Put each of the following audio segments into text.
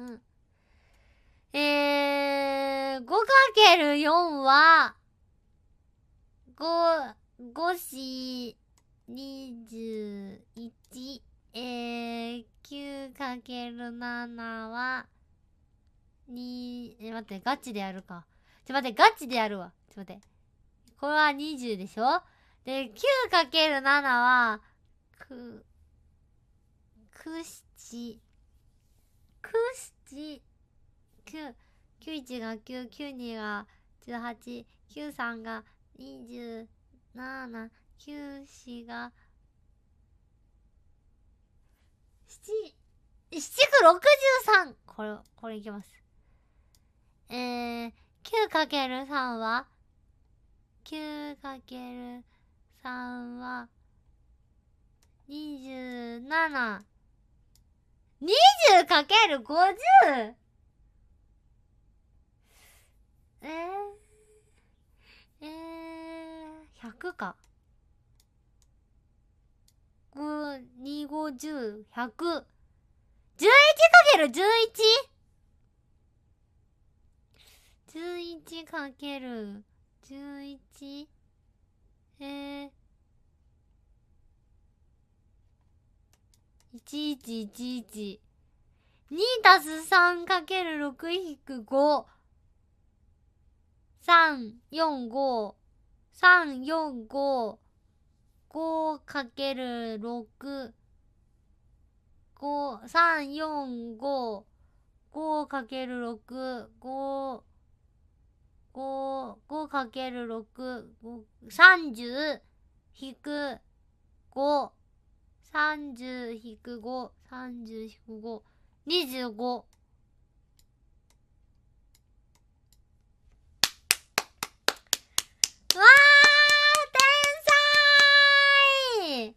うん。えー、5かける4は、5、5し、21、えー、9かける7は、2、え、待って、ガチでやるか。ちょ、待って、ガチでやるわ。ちょ、待って。これは20でしょ？で、9かける7は、く、くし、9、91が9、92が18、93が27、94が7。763これ、これいきます。えー、9×3 は ?9×3 は27。かける 50! えー、えー、100か。5、2、5、10、100。11かける 11? 11かける11えー、1111 2たす3かける6引く5 3、4、5、3、4、5、5かける6、5、3、4、5、5かける6、5、5、5かける6、30引く5、30引く5、30引く5、25。わー天才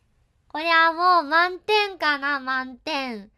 これはもう満点かな、満点。